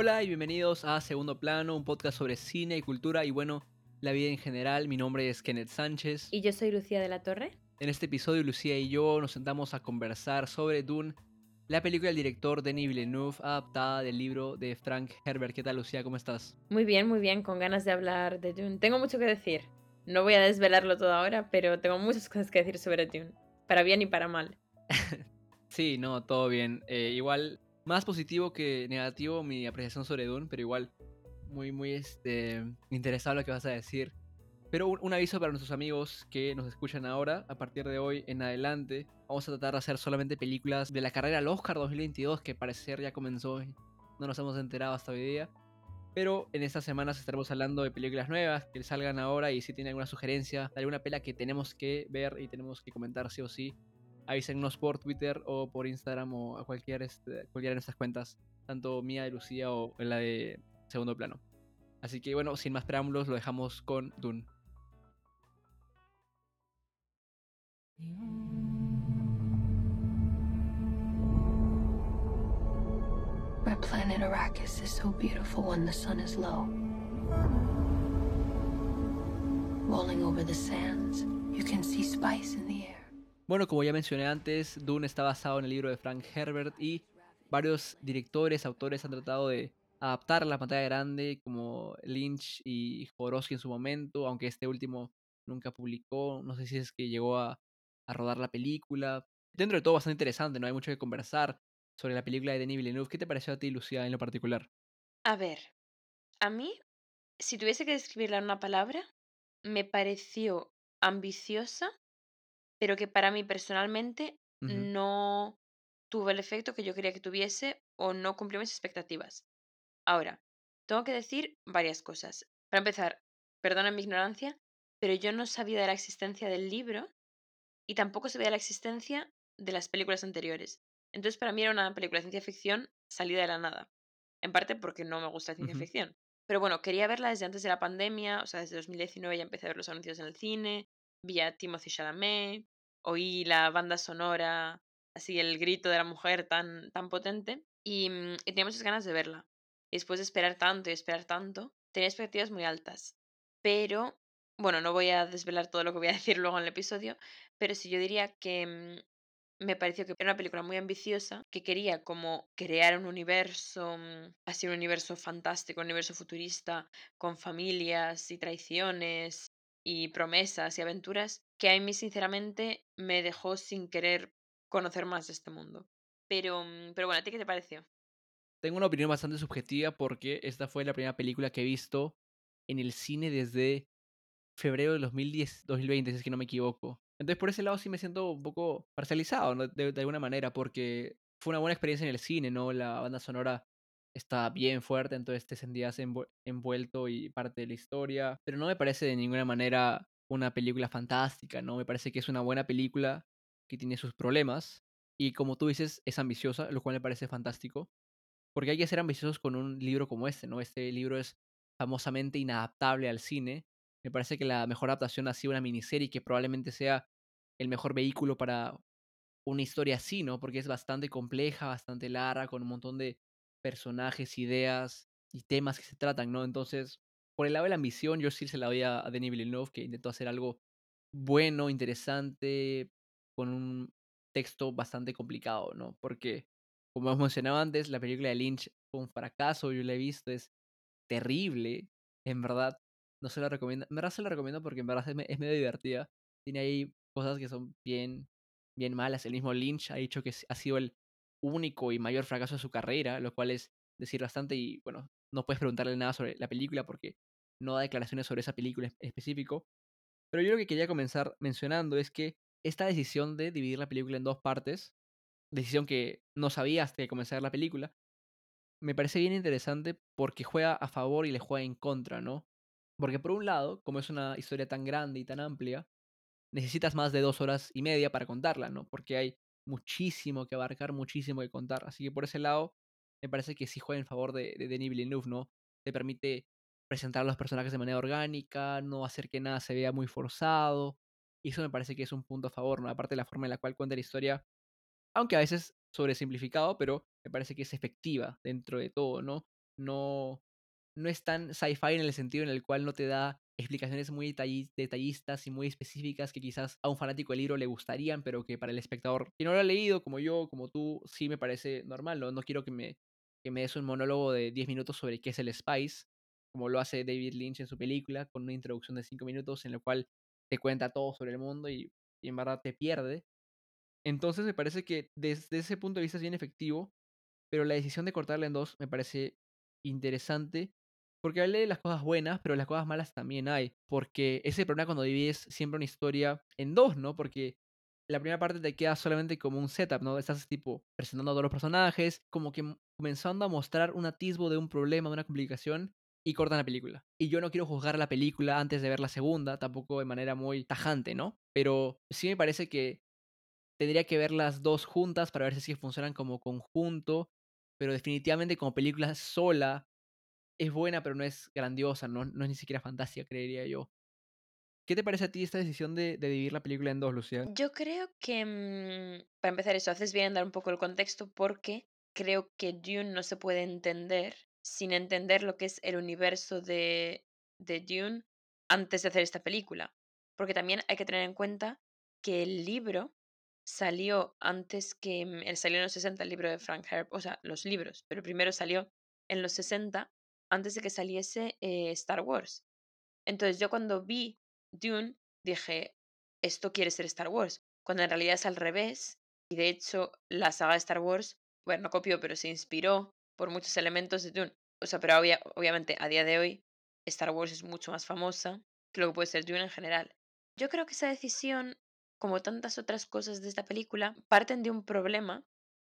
Hola y bienvenidos a Segundo Plano, un podcast sobre cine y cultura y bueno, la vida en general. Mi nombre es Kenneth Sánchez. Y yo soy Lucía de la Torre. En este episodio Lucía y yo nos sentamos a conversar sobre Dune, la película del director Denis Villeneuve, adaptada del libro de Frank Herbert. ¿Qué tal Lucía? ¿Cómo estás? Muy bien, muy bien, con ganas de hablar de Dune. Tengo mucho que decir. No voy a desvelarlo todo ahora, pero tengo muchas cosas que decir sobre Dune, para bien y para mal. sí, no, todo bien. Eh, igual, más positivo que negativo mi apreciación sobre Dune, pero igual muy, muy este, interesado en lo que vas a decir. Pero un, aviso para nuestros amigos que nos escuchan ahora, a partir de hoy en adelante, vamos a tratar de hacer solamente películas de la carrera al Oscar 2022, que parecer ya comenzó, no nos hemos enterado hasta hoy día. Pero en estas semanas estaremos hablando de películas nuevas que salgan ahora y si tienen alguna sugerencia alguna pela que tenemos que ver y tenemos que comentar sí o sí, avísenos por Twitter o por Instagram o a cualquier, este, cualquiera de nuestras cuentas, tanto mía de Lucía o en la de segundo plano. Así que bueno, sin más preámbulos, lo dejamos con Dune. planet Arrakis is so beautiful when the sun is low. Rolling over the sands, you can see spice in the. Bueno, como ya mencioné antes, Dune está basado en el libro de Frank Herbert y varios directores, autores han tratado de adaptar la pantalla grande como Lynch y Jodorowsky en su momento, aunque este último nunca publicó, no sé si es que llegó a, a rodar la película. Dentro de todo bastante interesante, no hay mucho que conversar sobre la película de Denis Villeneuve. ¿Qué te pareció a ti, Lucía, en lo particular? A ver, a mí, si tuviese que describirla en una palabra, me pareció ambiciosa, pero que para mí personalmente no tuvo el efecto que yo quería que tuviese o no cumplió mis expectativas. Ahora, tengo que decir varias cosas. Para empezar, perdona mi ignorancia, pero yo no sabía de la existencia del libro y tampoco sabía de la existencia de las películas anteriores. Entonces para mí era una película de ciencia ficción salida de la nada. En parte porque no me gusta la ciencia ficción. Pero bueno, quería verla desde antes de la pandemia, o sea, desde 2019 ya empecé a ver los anuncios en el cine, vi a Timothy Chalamet, oí la banda sonora, así el grito de la mujer tan, tan potente, y, mm, y tenía muchas ganas de verla. Después de esperar tanto y esperar tanto, tenía expectativas muy altas. Pero, bueno, no voy a desvelar todo lo que voy a decir luego en el episodio, pero sí yo diría que mm, me pareció que era una película muy ambiciosa, que quería como crear un universo, mm, así un universo fantástico, un universo futurista, con familias y traiciones y promesas y aventuras, que a mí sinceramente me dejó sin querer conocer más de este mundo. Pero, mm, pero bueno, ¿a ti qué te pareció? Tengo una opinión bastante subjetiva porque esta fue la primera película que he visto en el cine desde febrero de 2010, 2020, si es que no me equivoco. Entonces por ese lado sí me siento un poco parcializado, de, alguna manera, porque fue una buena experiencia en el cine, ¿no? La banda sonora está bien fuerte, entonces te sentías envuelto y parte de la historia, pero no me parece de ninguna manera una película fantástica, ¿no? Me parece que es una buena película que tiene sus problemas y como tú dices, es ambiciosa, lo cual me parece fantástico, porque hay que ser ambiciosos con un libro como este, ¿no? Este libro es famosamente inadaptable al cine me parece que la mejor adaptación ha sido una miniserie que probablemente sea el mejor vehículo para una historia así, ¿no? Porque es bastante compleja, bastante larga, con un montón de personajes, ideas y temas que se tratan, ¿no? Entonces, por el lado de la ambición, yo sí se la doy a, Denis Villeneuve, que intentó hacer algo bueno, interesante, con un texto bastante complicado, ¿no? Porque, como hemos mencionado antes, la película de Lynch fue un fracaso, yo la he visto, es terrible, en verdad no se la recomiendo. En verdad se la recomiendo porque en verdad es, medio divertida. Tiene ahí cosas que son bien, bien malas. El mismo Lynch ha dicho que ha sido el único y mayor fracaso de su carrera, lo cual es decir bastante y bueno, no puedes preguntarle nada sobre la película porque no da declaraciones sobre esa película en específico. Pero yo lo que quería comenzar mencionando es que esta decisión de dividir la película en dos partes, decisión que no sabía hasta que comenzar la película, me parece bien interesante porque juega a favor y le juega en contra, ¿no? Porque por un lado, como es una historia tan grande y tan amplia, necesitas más de dos horas y media para contarla, ¿no? Porque hay muchísimo que abarcar, muchísimo que contar. Así que por ese lado, me parece que sí juega en favor de, de Denis Villeneuve, ¿no? Te permite presentar a los personajes de manera orgánica, no hacer que nada se vea muy forzado. Y eso me parece que es un punto a favor, ¿no? Aparte de la forma en la cual cuenta la historia, aunque a veces sobresimplificado, pero me parece que es efectiva dentro de todo, ¿no? no, no es tan sci-fi en el sentido en el cual no te da explicaciones muy detallistas y muy específicas que quizás a un fanático del libro le gustarían, pero que para el espectador que no lo ha leído, como yo, como tú, sí me parece normal, ¿no? No quiero que me, que me des un monólogo de 10 minutos sobre qué es el Spice, como lo hace David Lynch en su película, con una introducción de 5 minutos en la cual te cuenta todo sobre el mundo y, y en verdad te pierde. Entonces me parece que desde ese punto de vista es bien efectivo, pero la decisión de cortarla en dos me parece interesante porque hablé de las cosas buenas, pero las cosas malas también hay. Porque ese problema cuando divides siempre una historia en dos, ¿no? Porque la primera parte te queda solamente como un setup, ¿no? Estás tipo presentando a todos los personajes, como que comenzando a mostrar un atisbo de un problema, de una complicación, y cortan la película. Y yo no quiero juzgar la película antes de ver la segunda, tampoco de manera muy tajante, ¿no? Pero sí me parece que tendría que ver las dos juntas para ver si funcionan como conjunto, pero definitivamente como película sola es buena, pero no es grandiosa, no, no es ni siquiera fantástica, creería yo. ¿Qué te parece a ti esta decisión de, dividir la película en dos, Lucía? Yo creo que, mm, para empezar eso, haces bien en dar un poco el contexto porque creo que Dune no se puede entender sin entender lo que es el universo de, de Dune antes de hacer esta película. Porque también hay que tener en cuenta que el libro salió antes que, mm, él salió en los 60, el libro de Frank Herb, o sea, los libros, pero primero salió en los 60 antes de que saliese eh, Star Wars. Entonces yo cuando vi Dune dije, esto quiere ser Star Wars, cuando en realidad es al revés. Y de hecho la saga de Star Wars, bueno, no copió, pero se inspiró por muchos elementos de Dune. O sea, pero obviamente a día de hoy Star Wars es mucho más famosa que lo que puede ser Dune en general. Yo creo que esa decisión, como tantas otras cosas de esta película, parten de un problema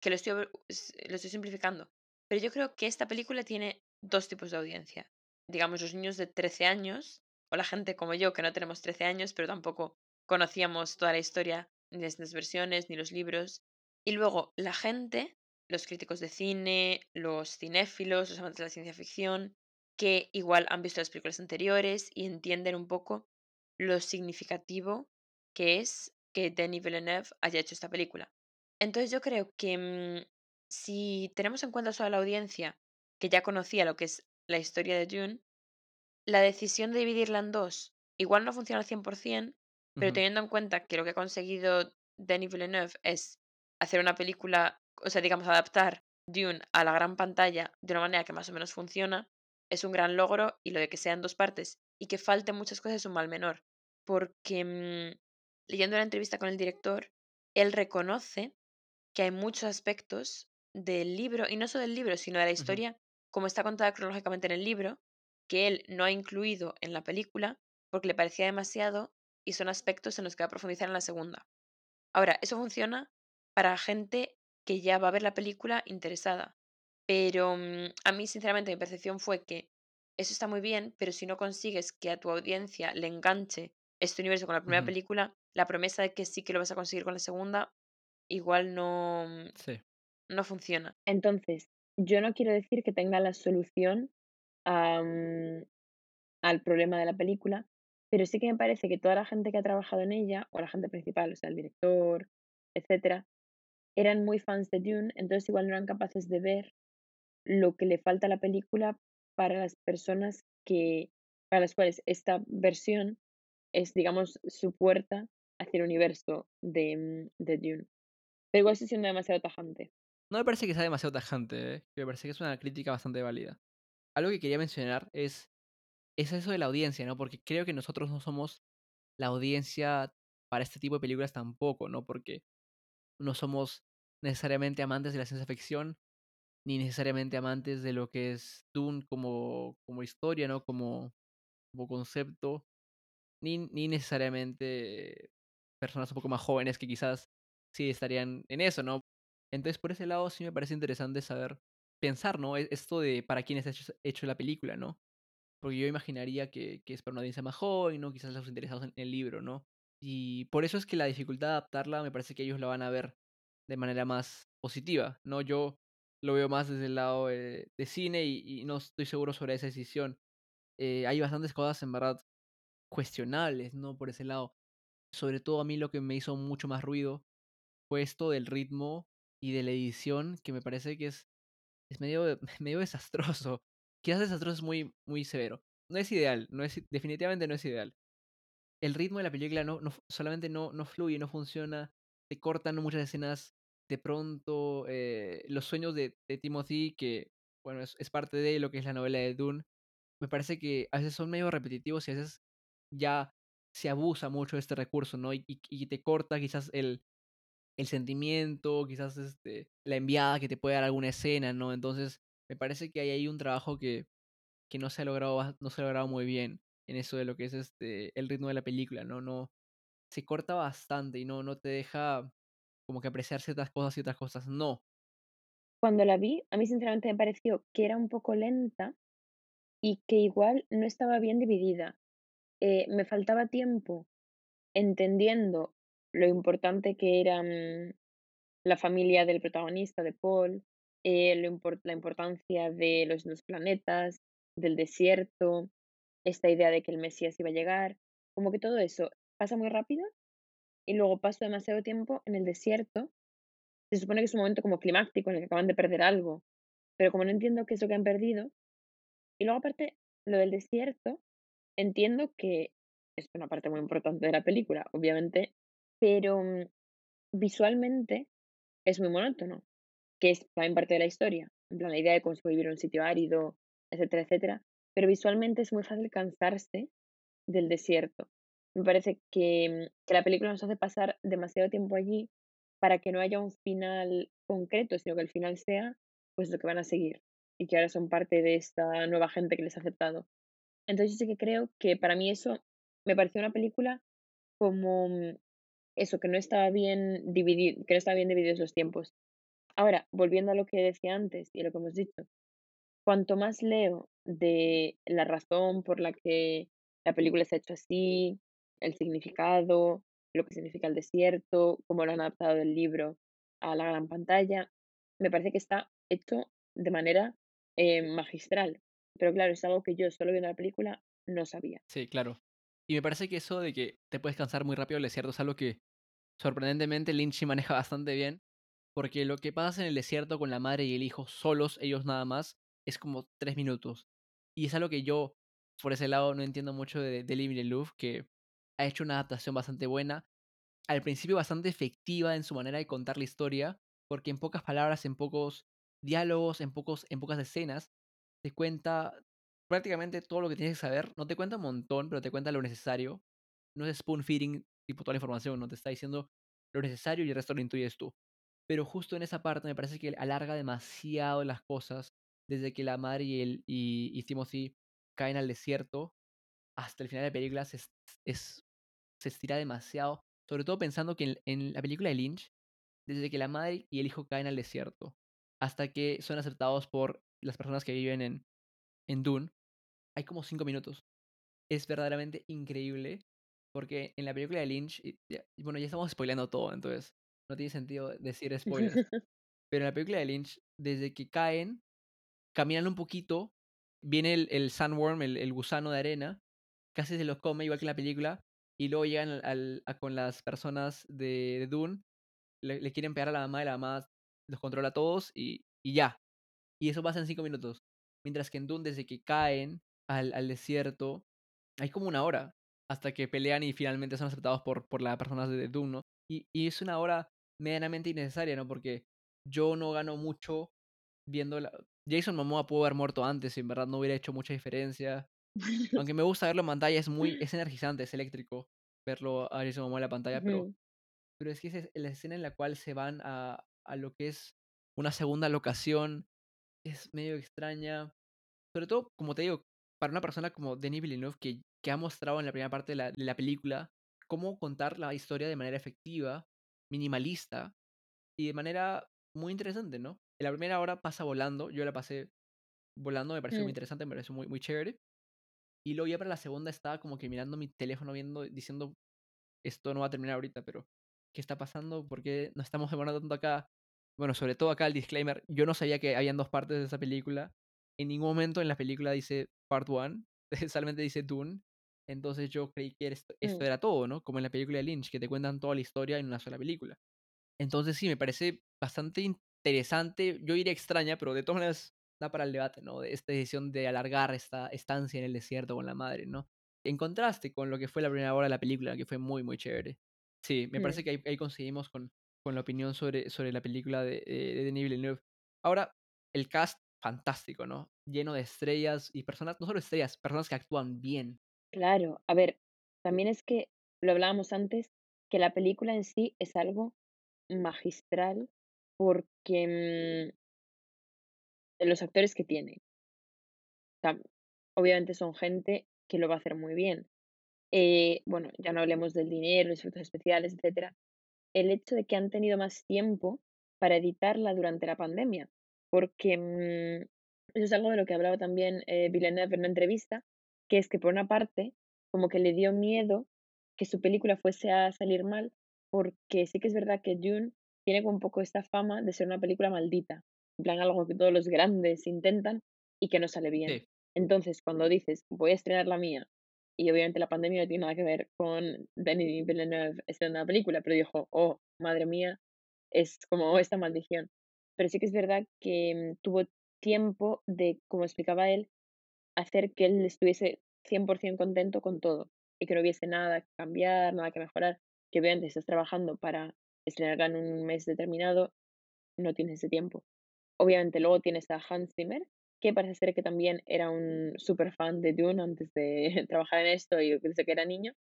que lo estoy, lo estoy simplificando. Pero yo creo que esta película tiene dos tipos de audiencia. Digamos, los niños de 13 años, o la gente como yo, que no tenemos 13 años, pero tampoco conocíamos toda la historia, ni las versiones, ni los libros. Y luego la gente, los críticos de cine, los cinéfilos, los amantes de la ciencia ficción, que igual han visto las películas anteriores y entienden un poco lo significativo que es que Denis Villeneuve haya hecho esta película. Entonces yo creo que mm, si tenemos en cuenta solo la audiencia que ya conocía lo que es la historia de Dune, la decisión de dividirla en dos igual no funciona al 100%, pero teniendo en cuenta que lo que ha conseguido Denis Villeneuve es hacer una película, o sea, digamos, adaptar Dune a la gran pantalla de una manera que más o menos funciona, es un gran logro y lo de que sean dos partes y que falten muchas cosas es un mal menor. Porque mm, leyendo la entrevista con el director, él reconoce que hay muchos aspectos del libro, y no solo del libro, sino de la historia, como está contada cronológicamente en el libro, que él no ha incluido en la película porque le parecía demasiado y son aspectos en los que va a profundizar en la segunda. Ahora, eso funciona para gente que ya va a ver la película interesada, pero mm, a mí sinceramente mi percepción fue que eso está muy bien, pero si no consigues que a tu audiencia le enganche este universo con la primera película, la promesa de que sí que lo vas a conseguir con la segunda, igual no, mm, no funciona. Entonces, yo no quiero decir que tenga la solución al problema de la película, pero sí que me parece que toda la gente que ha trabajado en ella, o la gente principal, o sea, el director, etcétera, eran muy fans de Dune, entonces igual no eran capaces de ver lo que le falta a la película para las personas que, para las cuales esta versión es, digamos, su puerta hacia el universo de, de Dune. Pero igual estoy siendo demasiado tajante. No me parece que sea demasiado tajante, ¿eh? me parece que es una crítica bastante válida. Algo que quería mencionar es, es eso de la audiencia, ¿no? Porque creo que nosotros no somos la audiencia para este tipo de películas tampoco, ¿no? Porque no somos necesariamente amantes de la ciencia ficción, ni necesariamente amantes de lo que es Dune como, como historia, ¿no? Como, como concepto, ni, ni necesariamente personas un poco más jóvenes que quizás sí estarían en eso, ¿no? Entonces, por ese lado sí me parece interesante saber, pensar, ¿no? E-, esto de para quién está hecho, la película, ¿no? Porque yo imaginaría que, que es para una audiencia más joven, ¿no? Quizás los interesados en el libro, ¿no? Y por eso es que la dificultad de adaptarla me parece que ellos la van a ver de manera más positiva, ¿no? Yo lo veo más desde el lado de, cine y, no estoy seguro sobre esa decisión. Eh, hay bastantes cosas en verdad cuestionables, ¿no? Por ese lado. Sobre todo a mí lo que me hizo mucho más ruido fue esto del ritmo y de la edición, que me parece que es, es medio, medio desastroso. quizás desastroso es muy, muy severo. No es ideal, no es, definitivamente no es ideal. El ritmo de la película no, no solamente no, no fluye, no funciona, te cortan muchas escenas de pronto, eh, los sueños de, de, Timothy, que bueno, es, es, parte de lo que es la novela de Dune, me parece que a veces son medio repetitivos y a veces ya se abusa mucho de este recurso, ¿no? Y, y, te corta quizás el, el sentimiento, quizás este, la enviada que te puede dar alguna escena, ¿no? Entonces, me parece que hay ahí un trabajo que, que no se ha logrado, no se ha muy bien en eso de lo que es este el ritmo de la película, ¿no? No se corta bastante y no, no te deja como que apreciar ciertas cosas y otras cosas no. Cuando la vi, a mí sinceramente me pareció que era un poco lenta y que igual no estaba bien dividida. Eh, me faltaba tiempo entendiendo lo importante que era mm, la familia del protagonista, de Paul, eh, la importancia de los, los planetas, del desierto, esta idea de que el Mesías iba a llegar, como que todo eso pasa muy rápido y luego paso demasiado tiempo en el desierto. Se supone que es un momento como climático en el que acaban de perder algo, pero como no entiendo qué es lo que han perdido, y luego aparte lo del desierto, entiendo que es una parte muy importante de la película, obviamente, pero mm, visualmente es muy monótono, que es también parte de la historia, en plan la idea de en un sitio árido, etcétera, etcétera, pero visualmente es muy fácil cansarse del desierto. Me parece que, que la película nos hace pasar demasiado tiempo allí para que no haya un final concreto, sino que el final sea pues lo que van a seguir y que ahora son parte de esta nueva gente que les ha aceptado. Entonces yo sí que creo que para mí eso me pareció una película como mm, eso, que no estaba bien dividido, que no estaba bien divididos los tiempos. Ahora, volviendo a lo que decía antes y a lo que hemos dicho, cuanto más leo de la razón por la que la película se ha hecho así, el significado, lo que significa el desierto, cómo lo han adaptado del libro a la gran pantalla, me parece que está hecho de manera eh, magistral. Pero claro, es algo que yo solo viendo la película no sabía. Sí, claro. Y me parece que eso de que te puedes cansar muy rápido del desierto es algo que sorprendentemente Lynch maneja bastante bien. Porque lo que pasa en el desierto con la madre y el hijo solos, ellos nada más, es como tres minutos. Y es algo que yo, por ese lado, no entiendo mucho de Denis Villeneuve, que ha hecho una adaptación bastante buena. Al principio bastante efectiva en su manera de contar la historia, porque en pocas palabras, en pocos diálogos, en, pocos, en pocas escenas, te cuenta prácticamente todo lo que tienes que saber. No te cuenta un montón, pero te cuenta lo necesario. No es spoon feeding tipo toda la información, no te está diciendo lo necesario y el resto lo intuyes tú. Pero justo en esa parte me parece que alarga demasiado las cosas desde que la madre y, el, y, Timothy caen al desierto hasta el final de la película se, es, se estira demasiado. Sobre todo pensando que en, en, la película de Lynch, desde que la madre y el hijo caen al desierto hasta que son aceptados por las personas que viven en, en Dune, hay como cinco minutos. Es verdaderamente increíble porque en la película de Lynch, y, bueno, ya estamos spoileando todo, entonces no tiene sentido decir spoilers. Pero en la película de Lynch, desde que caen caminan un poquito, viene el, el sandworm, el, el, gusano de arena, casi se los come igual que en la película, y luego llegan al, a, con las personas de, de Dune, le, le, quieren pegar a la mamá y la mamá los controla a todos y, y ya. Y eso pasa en cinco minutos. Mientras que en Dune, desde que caen al, al desierto, hay como una hora hasta que pelean y finalmente son aceptados por, por las personas de Dune, ¿no? Y, y es una hora medianamente innecesaria, ¿no? Porque yo no gano mucho viendo la... Jason Momoa pudo haber muerto antes y en verdad no hubiera hecho mucha diferencia. Aunque me gusta verlo en pantalla, es muy es energizante, es eléctrico verlo a Jason Momoa en la pantalla, pero, pero es que es la escena en la cual se van a, a lo que es una segunda locación es medio extraña. Sobre todo, como te digo, para una persona como Denis Villeneuve que, que ha mostrado en la primera parte de la, de la película cómo contar la historia de manera efectiva, minimalista y de manera muy interesante, ¿no? En la primera hora pasa volando, yo la pasé volando, me pareció muy Mm. interesante, me pareció muy, muy chévere. Y luego ya para la segunda estaba como que mirando mi teléfono, viendo, diciendo, esto no va a terminar ahorita, pero ¿qué está pasando? ¿Por qué nos estamos demorando tanto acá? Bueno, sobre todo acá el disclaimer, yo no sabía que habían dos partes de esa película. En ningún momento en la película dice Part 1, solamente dice Dune. Entonces yo creí que esto, esto Mm. era todo, ¿no? Como en la película de Lynch, que te cuentan toda la historia en una sola película. Entonces sí, me parece bastante interesante, yo diría extraña, pero de todas maneras da para el debate, ¿no? De esta decisión de alargar esta estancia en el desierto con la madre, ¿no? En contraste con lo que fue la primera hora de la película, que fue muy, muy chévere. Sí, me parece Mm. que ahí, ahí conseguimos con, con la opinión sobre, sobre la película de, de, de Denis Villeneuve. Ahora, el cast, fantástico, ¿no? Lleno de estrellas y personas, no solo estrellas, personas que actúan bien. Claro, a ver, también es que lo hablábamos antes, que la película en sí es algo magistral porque mm, los actores que tiene. O sea, obviamente son gente que lo va a hacer muy bien. Eh, bueno, ya no hablemos del dinero, los efectos especiales, etcétera. El hecho de que han tenido más tiempo para editarla durante la pandemia, porque mm, eso es algo de lo que hablaba también eh, Villeneuve en una entrevista, que es que por una parte, como que le dio miedo que su película fuese a salir mal, porque sí que es verdad que Dune tiene como un poco esta fama de ser una película maldita, en plan algo que todos los grandes intentan y que no sale bien. Sí, Entonces, cuando dices, voy a estrenar la mía, y obviamente la pandemia no tiene nada que ver con Denis Villeneuve estrenando la película, pero dijo, oh, madre mía, es como esta maldición. Pero sí que es verdad que mm, tuvo tiempo de, como explicaba él, hacer que él estuviese 100% contento con todo y que no hubiese nada que cambiar, nada que mejorar, que obviamente estás trabajando para estrenarla en un mes determinado, no tienes ese tiempo. Obviamente luego tienes a Hans Zimmer, que parece ser que también era un super fan de Dune antes de trabajar en esto y desde que era niño.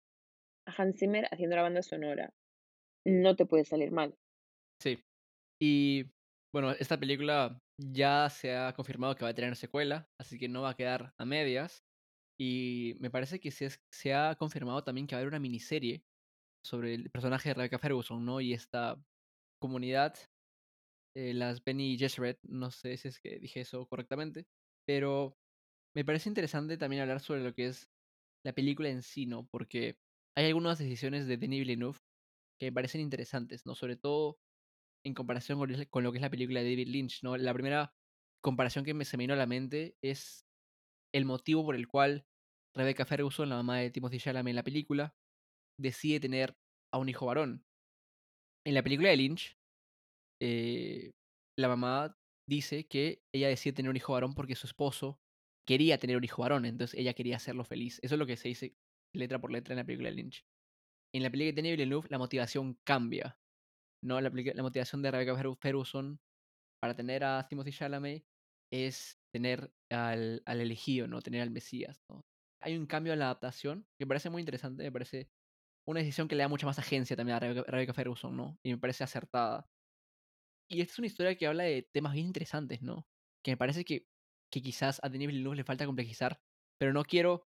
A Hans Zimmer haciendo la banda sonora. No te puede salir mal. sí. Y bueno, esta película ya se ha confirmado que va a tener secuela, así que no va a quedar a medias. Y me parece que se, ha confirmado también que va a haber una miniserie sobre el personaje de Rebecca Ferguson, ¿no? Y esta comunidad, eh, las Benny Gesserit, no sé si es que dije eso correctamente, pero me parece interesante también hablar sobre lo que es la película en sí, ¿no? Porque hay algunas decisiones de Denis Villeneuve que me parecen interesantes, ¿no? Sobre todo en comparación con, lo que es la película de David Lynch, ¿no? La primera comparación que me se me vino a la mente es el motivo por el cual Rebecca Ferguson, la mamá de Timothy Chalamet en la película, decide tener a un hijo varón. En la película de Lynch, eh, la mamá dice que ella decide tener un hijo varón porque su esposo quería tener un hijo varón, entonces ella quería hacerlo feliz. Eso es lo que se dice letra por letra en la película de Lynch. En la película de Denis Villeneuve, la motivación cambia. ¿No? La, la motivación de Rebecca Fer- Ferguson para tener a Timothy Chalamet es tener al, al elegido, ¿no? Tener al Mesías. Hay un cambio en la adaptación que me parece muy interesante, me parece una decisión que le da mucha más agencia también a Rebecca, Rebecca Ferguson, ¿no? Y me parece acertada. Y esta es una historia que habla de temas bien interesantes, ¿no? Que me parece que, que quizás a Denis Villeneuve le falta complejizar, pero no quiero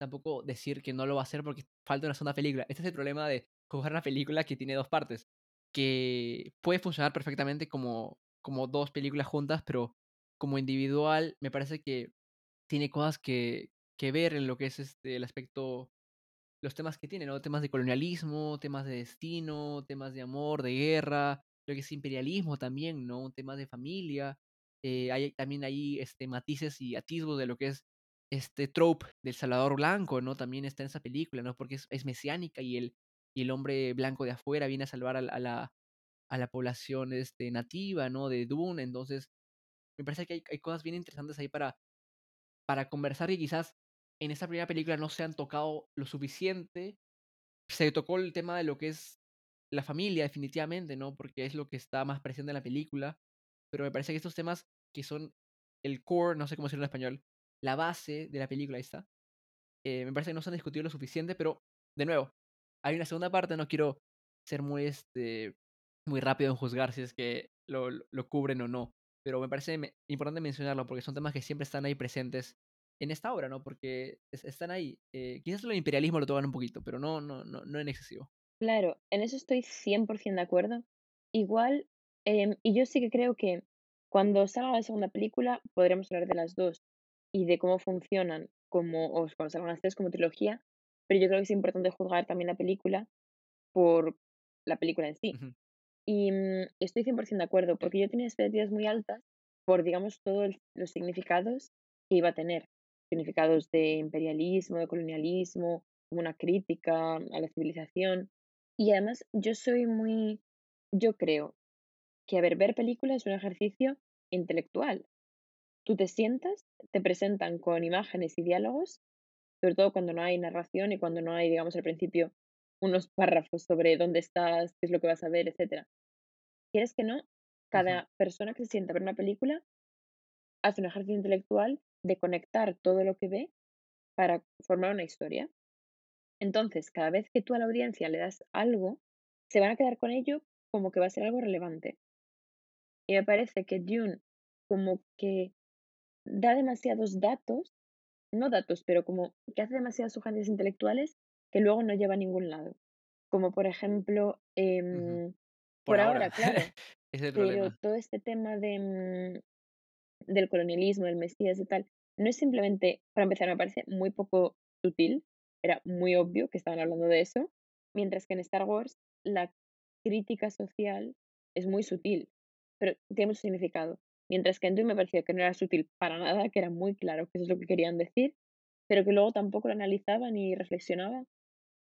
tampoco decir que no lo va a hacer porque falta una segunda película. Este es el problema de jugar una película que tiene dos partes, que puede funcionar perfectamente como, como dos películas juntas, pero como individual me parece que tiene cosas que, que ver en lo que es este, el aspecto los temas que tiene, ¿no? Temas de colonialismo, temas de destino, temas de amor, de guerra, lo que es imperialismo también, ¿no? Temas de familia. Eh, hay también ahí este, matices y atisbos de lo que es este trope del Salvador Blanco, ¿no? También está en esa película, ¿no? Porque es, es mesiánica y el, y el hombre blanco de afuera viene a salvar a, la- a la, población este, nativa, ¿no? De Dune. Entonces, me parece que hay, hay cosas bien interesantes ahí para, para conversar y quizás en esta primera película no se han tocado lo suficiente. Se tocó el tema de lo que es la familia, definitivamente, ¿no? Porque es lo que está más presente en la película. Pero me parece que estos temas que son el core, no sé cómo decirlo en español, la base de la película, ahí está. eh, me parece que no se han discutido lo suficiente, pero de nuevo, hay una segunda parte, no quiero ser muy, este, muy rápido en juzgar si es que lo, cubren o no, pero me parece importante mencionarlo porque son temas que siempre están ahí presentes en esta obra, ¿no? Porque es- están ahí. eh, quizás lo imperialismo lo tocan un poquito, pero no, no, no, no en excesivo. Claro, en eso estoy 100% de acuerdo. Igual, em, y yo sí que creo que cuando salga la segunda película podremos hablar de las dos y de cómo funcionan como, o cuando salgan las tres como trilogía, pero yo creo que es importante juzgar también la película por la película en sí. Y mm, estoy 100% de acuerdo, porque yo tenía expectativas muy altas por, digamos, todos los significados que iba a tener. Significados de imperialismo, de colonialismo, como una crítica a la civilización. Y además, yo soy muy, yo creo que, a ver, ver películas es un ejercicio intelectual. tú te sientas, te presentan con imágenes y diálogos, sobre todo cuando no hay narración y cuando no hay, digamos, al principio unos párrafos sobre dónde estás, qué es lo que vas a ver, etcétera. Quieres que no, cada persona que se sienta a ver una película hace un ejercicio intelectual de conectar todo lo que ve para formar una historia. Entonces, cada vez que tú a la audiencia le das algo, se van a quedar con ello como que va a ser algo relevante. Y me parece que Dune como que da demasiados datos, no datos, pero como que hace demasiadas sugerencias intelectuales que luego no lleva a ningún lado. Como por ejemplo, em, por, ahora, claro. pero todo este tema de, mm, del colonialismo, del Mesías y tal, no es simplemente, para empezar, me parece muy poco sutil, era muy obvio que estaban hablando de eso, mientras que en Star Wars la crítica social es muy sutil, pero tiene mucho significado. Mientras que en Dune me parecía que no era sutil para nada, que era muy claro que eso es lo que querían decir, pero que luego tampoco lo analizaba ni reflexionaba,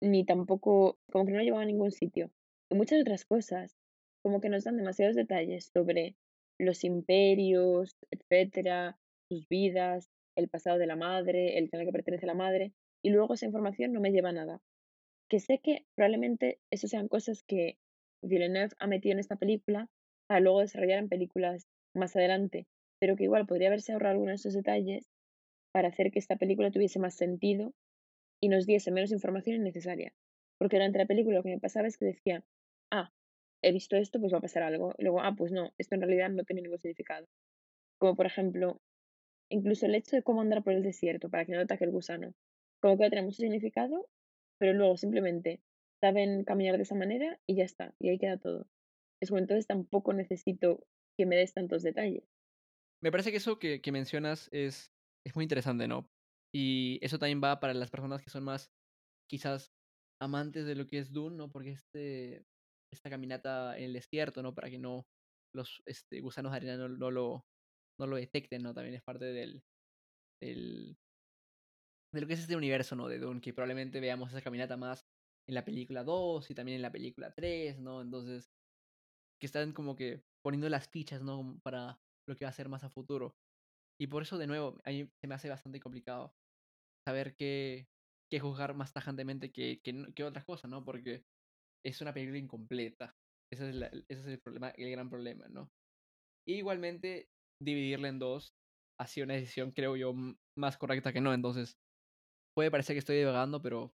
ni tampoco, como que no lo llevaba a ningún sitio. Y muchas otras cosas, como que nos dan demasiados detalles sobre los imperios, etcétera, sus vidas, el pasado de la madre, el canal que pertenece a la madre, y luego esa información no me lleva a nada. Que sé que probablemente eso sean cosas que Villeneuve ha metido en esta película para luego desarrollar en películas más adelante, pero que igual podría haberse ahorrado algunos de esos detalles para hacer que esta película tuviese más sentido y nos diese menos información innecesaria. Porque durante la película lo que me pasaba es que decía, ah, he visto esto, pues va a pasar algo. Y luego, ah, pues no, esto en realidad no tiene ningún significado. Como por ejemplo, incluso el hecho de cómo andar por el desierto para que no ataque el gusano. Como que a tener mucho significado, pero luego simplemente saben caminar de esa manera y ya está, y ahí queda todo. Es como entonces tampoco necesito que me des tantos detalles. Me parece que eso que, que mencionas es, es muy interesante, ¿no? Y eso también va para las personas que son más, quizás, amantes de lo que es Dune, ¿no? Porque este, esta caminata en el desierto, ¿no? Para que no los este, gusanos de arena no, no, lo, no lo detecten, ¿no? También es parte del, del, de lo que es este universo, ¿no? De Dune, que probablemente veamos esa caminata más en la película 2 y también en la película 3, ¿no? Entonces, que están como que poniendo las fichas, ¿no? Para lo que va a ser más a futuro. Y por eso, de nuevo, a se me hace bastante complicado saber qué, qué juzgar más tajantemente que, que, otras cosas, ¿no? Porque es una película incompleta. Ese es, ese es el problema, el gran problema, ¿no? igualmente, dividirla en dos ha sido una decisión, creo yo, más correcta que no. Entonces, puede parecer que estoy divagando, pero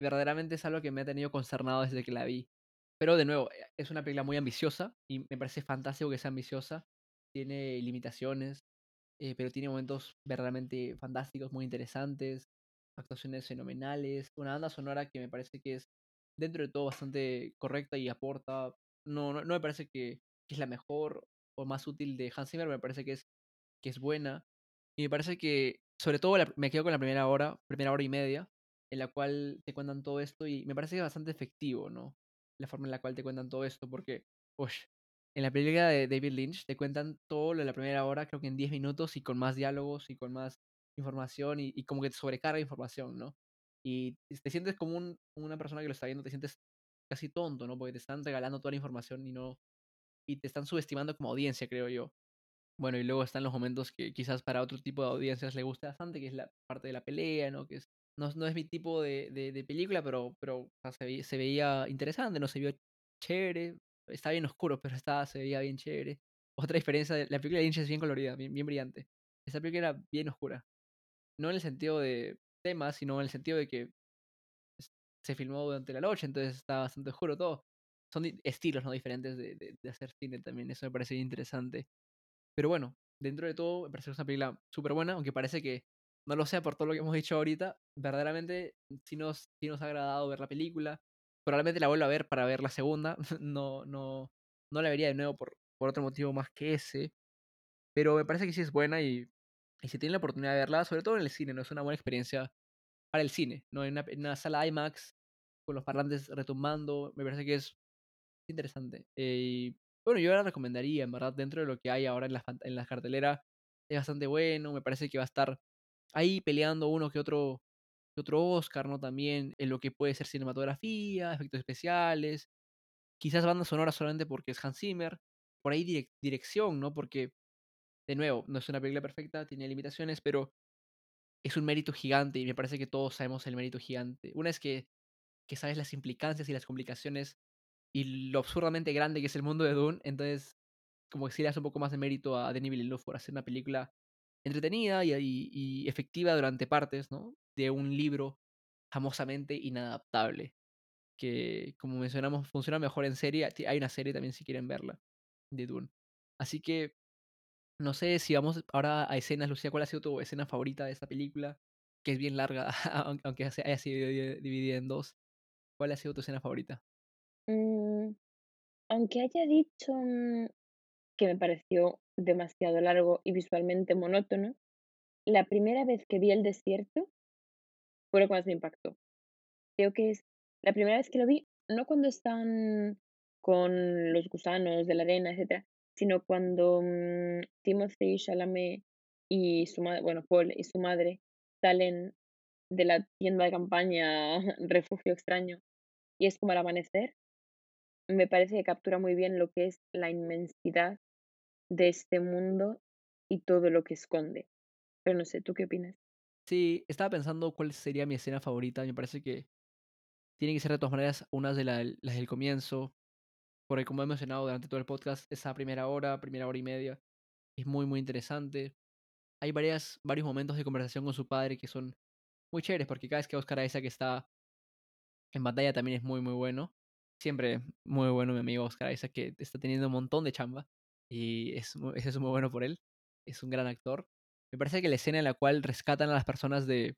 verdaderamente es algo que me ha tenido concernado desde que la vi. Pero de nuevo, eh, es una película muy ambiciosa y me parece fantástico que sea ambiciosa. Tiene limitaciones, eh, pero tiene momentos verdaderamente fantásticos, muy interesantes, actuaciones fenomenales, una banda sonora que me parece que es dentro de todo bastante correcta y aporta. No, no, me parece que, es la mejor o más útil de Hans Zimmer, me parece que es, que es buena. Y me parece que, sobre todo, me quedo con la primera hora, primera hora y media, en la cual te cuentan todo esto y me parece que es bastante efectivo, ¿no? La forma en la cual te cuentan todo esto, porque, uff, en la película de David Lynch te cuentan todo lo de la primera hora, creo que en 10 minutos y con más diálogos y con más información y, como que te sobrecarga información, ¿no? Y te sientes como un, una persona que lo está viendo, te sientes casi tonto, ¿no? Porque te están regalando toda la información y no y te están subestimando como audiencia, creo yo. Bueno, y luego están los momentos que quizás para otro tipo de audiencias le gusta bastante, que es la parte de la pelea, ¿no? Que es, no, no es mi tipo de, de, película, pero, pero se, veía interesante, ¿no? Se vio chévere, está bien oscuro, pero está, se veía bien chévere. Otra diferencia, la película de Lynch es bien colorida, bien, bien brillante. Esta película era bien oscura. No en el sentido de temas, sino en el sentido de que se filmó durante la noche, entonces está bastante oscuro todo. Son estilos no diferentes de, de, hacer cine también, eso me parece interesante. Pero bueno, dentro de todo, me parece que es una película súper buena, aunque parece que no lo sea por todo lo que hemos dicho ahorita. Verdaderamente sí nos, sí nos ha agradado ver la película probablemente la vuelva a ver para ver la segunda. No, no, no la vería de nuevo por, por otro motivo más que ese. Pero me parece que sí es buena y, y si tienen la oportunidad de verla, sobre todo en el cine, ¿no? Es una buena experiencia para el cine, ¿no? En una, en una sala IMAX, con los parlantes retumbando, me parece que es interesante. Eh, y bueno, yo la recomendaría, en verdad, dentro de lo que hay ahora en la, en la cartelera, es bastante bueno, me parece que va a estar ahí peleando uno que otro otro Oscar, ¿no? También en lo que puede ser cinematografía, efectos especiales, quizás banda sonora solamente porque es Hans Zimmer, por ahí dirección, ¿no? Porque de nuevo, no es una película perfecta, tiene limitaciones, pero es un mérito gigante y me parece que todos sabemos el mérito gigante. Una es que, que sabes las implicancias y las complicaciones y lo absurdamente grande que es el mundo de Dune, entonces como que sí le das un poco más de mérito a Denis Villeneuve por hacer una película entretenida y, efectiva durante partes, ¿no? De un libro famosamente inadaptable, que como mencionamos funciona mejor en serie, hay una serie también si quieren verla, de Dune. Así que, no sé si vamos ahora a escenas, Lucía, ¿cuál ha sido tu escena favorita de esta película? Que es bien larga, aunque haya sido dividida en dos. ¿Cuál ha sido tu escena favorita? Mm, aunque haya dicho mm, que me pareció demasiado largo y visualmente monótono, la primera vez que vi el desierto fue lo que más me impactó. Creo que es la primera vez que lo vi, no cuando están con los gusanos de la arena, etcétera, sino cuando um, Timothy Chalamet y su madre, bueno, Paul y su madre salen de la tienda de campaña Refugio Extraño y es como al amanecer, me parece que captura muy bien lo que es la inmensidad de este mundo y todo lo que esconde. Pero no sé, ¿tú qué opinas? Sí, estaba pensando cuál sería mi escena favorita. Me parece que tiene que ser de todas maneras unas de las del comienzo. Porque como he mencionado durante todo el podcast, esa primera hora, primera hora y media, es muy, muy interesante. Hay varias, varios momentos de conversación con su padre que son muy chéveres, porque cada vez que Oscar Isaac está en batalla también es muy, muy bueno. Siempre muy bueno mi amigo Oscar Isaac, que está teniendo un montón de chamba. Y es, es muy bueno por él. Es un gran actor. Me parece que la escena en la cual rescatan a las personas de,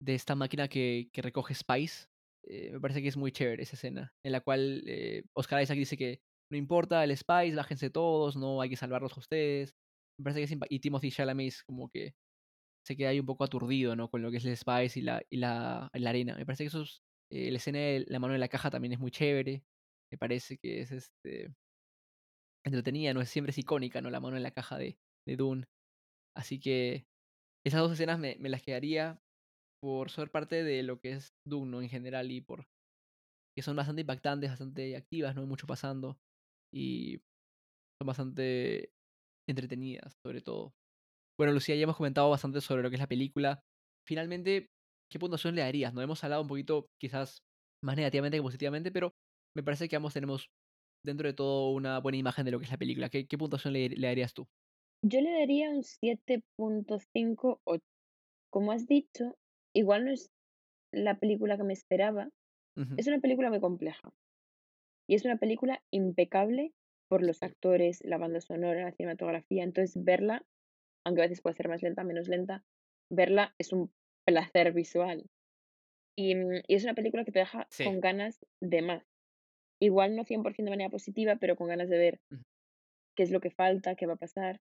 de esta máquina que, que recoge Spice, eh, me parece que es muy chévere esa escena, en la cual eh, Oscar Isaac dice que no importa el Spice, bájense todos, no hay que salvarlos a ustedes. Me parece que es y Timothy Chalamet como que se queda ahí un poco aturdido, ¿no? Con lo que es el Spice y la, y la, la arena. Me parece que eso es, eh, la escena de la mano en la caja también es muy chévere. Me parece que es este entretenida, no es siempre es icónica, ¿no? La mano en la caja de, de Dune. Así que esas dos escenas me, me las quedaría por ser parte de lo que es Dune ¿no? en general y por que son bastante impactantes, bastante activas, no hay mucho pasando y son bastante entretenidas sobre todo. Bueno, Lucía, ya hemos comentado bastante sobre lo que es la película. Finalmente, ¿qué puntuación le darías? No hemos hablado un poquito quizás más negativamente que positivamente, pero me parece que ambos tenemos dentro de todo una buena imagen de lo que es la película. ¿Qué, qué puntuación le, le darías tú? Yo le daría un 7.5 o como has dicho, igual no es la película que me esperaba. Es una película muy compleja. Y es una película impecable por los actores, la banda sonora, la cinematografía. Entonces, verla, aunque a veces puede ser más lenta, menos lenta, verla es un placer visual. Y, mm, es una película que te deja con ganas de más. Igual no 100% de manera positiva, pero con ganas de ver qué es lo que falta, qué va a pasar.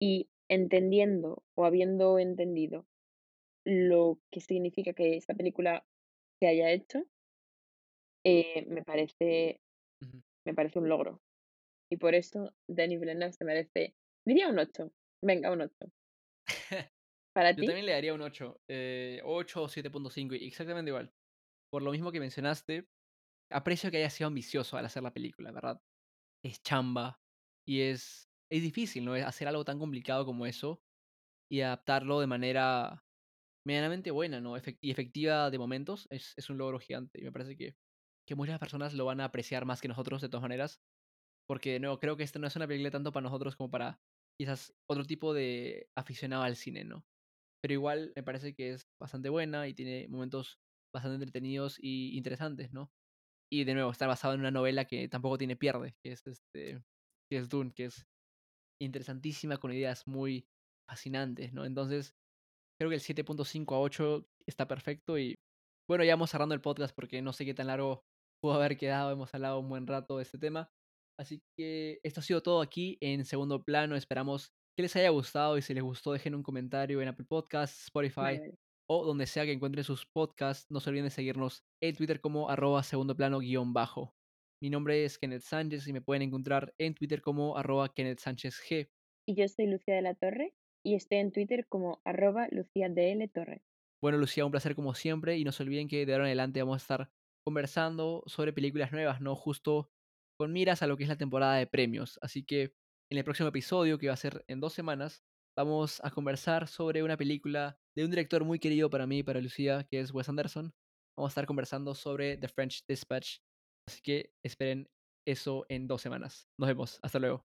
Y entendiendo o habiendo entendido lo que significa que esta película se haya hecho, eh, me parece me parece un logro. Y por eso Denis Villeneuve se merece, diría un 8. Venga, un 8. ¿Para Yo también le daría un 8. Eh, 8 o 7.5, exactamente igual. Por lo mismo que mencionaste, aprecio que haya sido ambicioso al hacer la película, ¿verdad? Es chamba y es, es difícil, ¿no? Hacer algo tan complicado como eso y adaptarlo de manera medianamente buena, ¿no? y efectiva de momentos, es, es, un logro gigante. Y me parece que, que muchas personas lo van a apreciar más que nosotros, de todas maneras. Porque, no, creo que esta no es una película tanto para nosotros como para quizás otro tipo de aficionado al cine, ¿no? Pero igual me parece que es bastante buena y tiene momentos bastante entretenidos y interesantes, ¿no? Y de nuevo, está basado en una novela que tampoco tiene pierde, que es este que es Dune, que es interesantísima con ideas muy fascinantes, ¿no? Entonces, Creo que el 7.5 a 8 está perfecto y bueno, ya vamos cerrando el podcast porque no sé qué tan largo pudo haber quedado, hemos hablado un buen rato de este tema. Así que esto ha sido todo aquí en segundo plano. Esperamos que les haya gustado y si les gustó dejen un comentario en Apple Podcasts, Spotify o donde sea que encuentren sus podcasts. No se olviden de seguirnos en Twitter como arroba segundo plano guion bajo. Mi nombre es Kenneth Sánchez y me pueden encontrar en Twitter como arroba Kenneth Sánchez G. Y yo soy Lucía de la Torre y estoy en Twitter como arroba L Torre. Bueno, Lucía, un placer como siempre y no se olviden que de ahora en adelante vamos a estar conversando sobre películas nuevas, ¿no? Justo con miras a lo que es la temporada de premios. Así que en el próximo episodio, que va a ser en dos semanas, vamos a conversar sobre una película de un director muy querido para mí para Lucía, que es Wes Anderson. Vamos a estar conversando sobre The French Dispatch. Así que esperen eso en dos semanas. Nos vemos. Hasta luego.